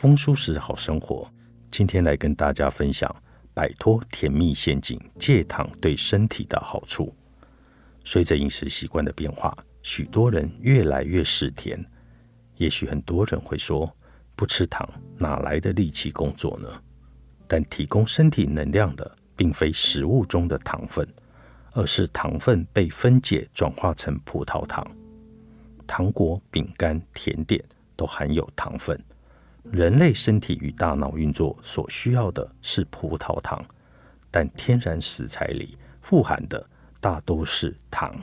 丰舒适好生活，今天来跟大家分享摆脱甜蜜陷阱，戒糖对身体的好处。随着饮食习惯的变化，许多人越来越嗜甜。也许很多人会说，不吃糖哪来的力气工作呢？但提供身体能量的，并非食物中的糖分，而是糖分被分解转化成葡萄糖。糖果、饼干、甜点都含有糖分。人类身体与大脑运作所需要的是葡萄糖，但天然食材里富含的大都是糖。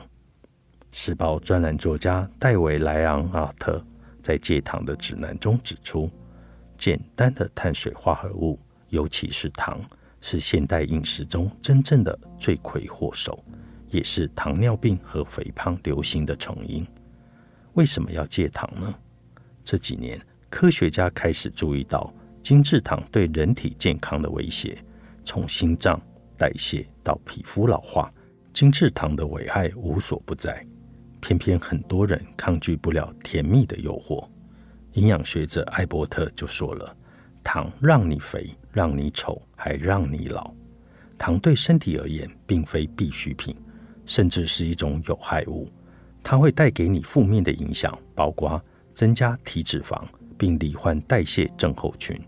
时报专栏作家戴维莱昂阿特。在戒糖的指南中指出，简单的碳水化合物，尤其是糖，是现代饮食中真正的罪魁祸首，也是糖尿病和肥胖流行的成因。为什么要戒糖呢？这几年，科学家开始注意到精制糖对人体健康的威胁，从心脏、代谢到皮肤老化，精制糖的危害无所不在。偏偏很多人抗拒不了甜蜜的诱惑。营养学者艾伯特就说了：“糖让你肥，让你丑，还让你老。糖对身体而言并非必需品，甚至是一种有害物。它会带给你负面的影响，包括增加体脂肪，并罹患代谢症候群，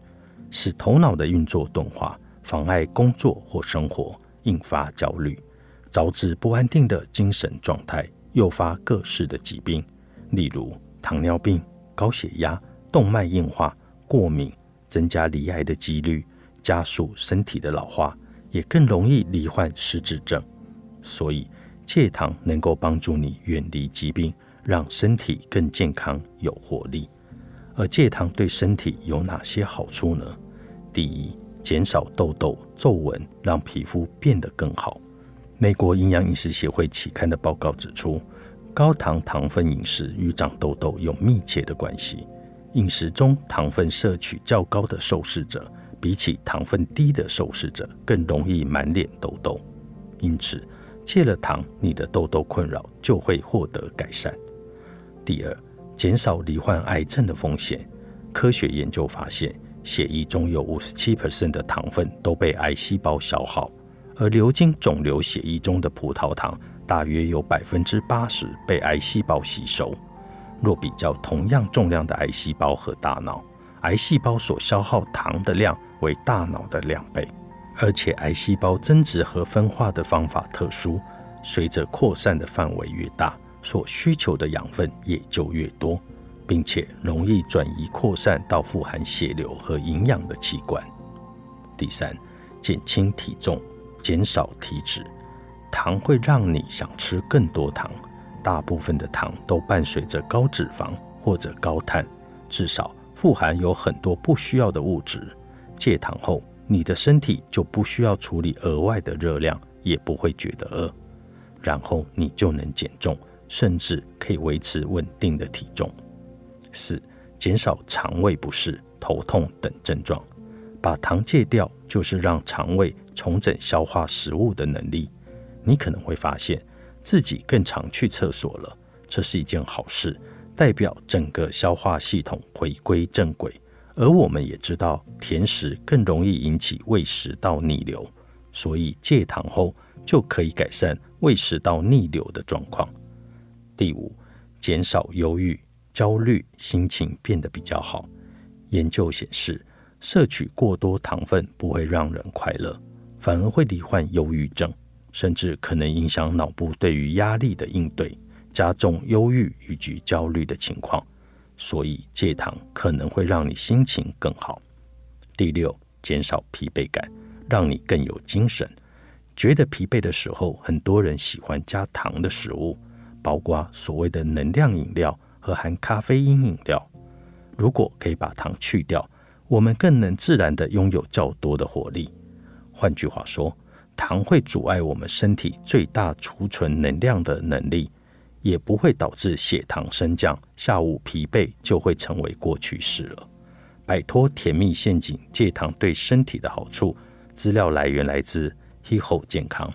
使头脑的运作钝化，妨碍工作或生活，引发焦虑，导致不安定的精神状态。”诱发各式的疾病，例如糖尿病、高血压、动脉硬化、过敏，增加罹癌的几率，加速身体的老化，也更容易罹患失智症。所以，戒糖能够帮助你远离疾病，让身体更健康、有活力。而戒糖对身体有哪些好处呢？第一，减少痘痘、皱纹，让皮肤变得更好。美国营养饮食协会期刊的报告指出，高糖糖分饮食与长痘痘有密切的关系。饮食中糖分摄取较高的受试者，比起糖分低的受试者，更容易满脸痘痘。因此，戒了糖，你的痘痘困扰就会获得改善。第二，减少罹患癌症的风险。科学研究发现，血液中有五十七的糖分都被癌细胞消耗。而流经肿瘤血液中的葡萄糖，大约有百分之八十被癌细胞吸收。若比较同样重量的癌细胞和大脑，癌细胞所消耗糖的量为大脑的两倍。而且，癌细胞增殖和分化的方法特殊，随着扩散的范围越大，所需求的养分也就越多，并且容易转移扩散到富含血流和营养的器官。第三，减轻体重。减少体脂，糖会让你想吃更多糖。大部分的糖都伴随着高脂肪或者高碳，至少富含有很多不需要的物质。戒糖后，你的身体就不需要处理额外的热量，也不会觉得饿，然后你就能减重，甚至可以维持稳定的体重。四、减少肠胃不适、头痛等症状。把糖戒掉，就是让肠胃。重整消化食物的能力，你可能会发现自己更常去厕所了。这是一件好事，代表整个消化系统回归正轨。而我们也知道，甜食更容易引起胃食道逆流，所以戒糖后就可以改善胃食道逆流的状况。第五，减少忧郁、焦虑，心情变得比较好。研究显示，摄取过多糖分不会让人快乐。反而会罹患忧郁症，甚至可能影响脑部对于压力的应对，加重忧郁以及焦虑的情况。所以戒糖可能会让你心情更好。第六，减少疲惫感，让你更有精神。觉得疲惫的时候，很多人喜欢加糖的食物，包括所谓的能量饮料和含咖啡因饮料。如果可以把糖去掉，我们更能自然的拥有较多的活力。换句话说，糖会阻碍我们身体最大储存能量的能力，也不会导致血糖升降，下午疲惫就会成为过去式了。摆脱甜蜜陷阱，戒糖对身体的好处。资料来源来自 Heho 健康。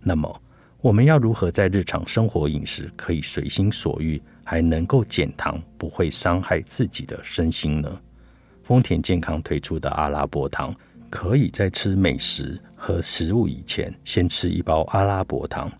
那么，我们要如何在日常生活饮食可以随心所欲，还能够减糖，不会伤害自己的身心呢？丰田健康推出的阿拉伯糖。可以在吃美食和食物以前，先吃一包阿拉伯糖。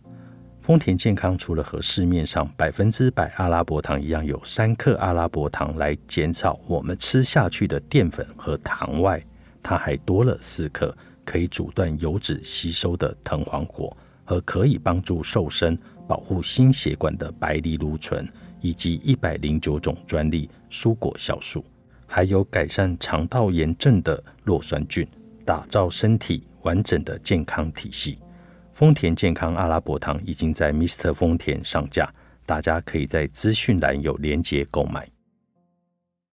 丰田健康除了和市面上百分之百阿拉伯糖一样有三克阿拉伯糖来减少我们吃下去的淀粉和糖外，它还多了四克可以阻断油脂吸收的藤黄果和可以帮助瘦身、保护心血管的白藜芦醇，以及一百零九种专利蔬果酵素，还有改善肠道炎症的酪酸菌。打造身体完整的健康体系。丰田健康阿拉伯糖已经在 Mr. 丰田上架，大家可以在资讯栏有连接购买。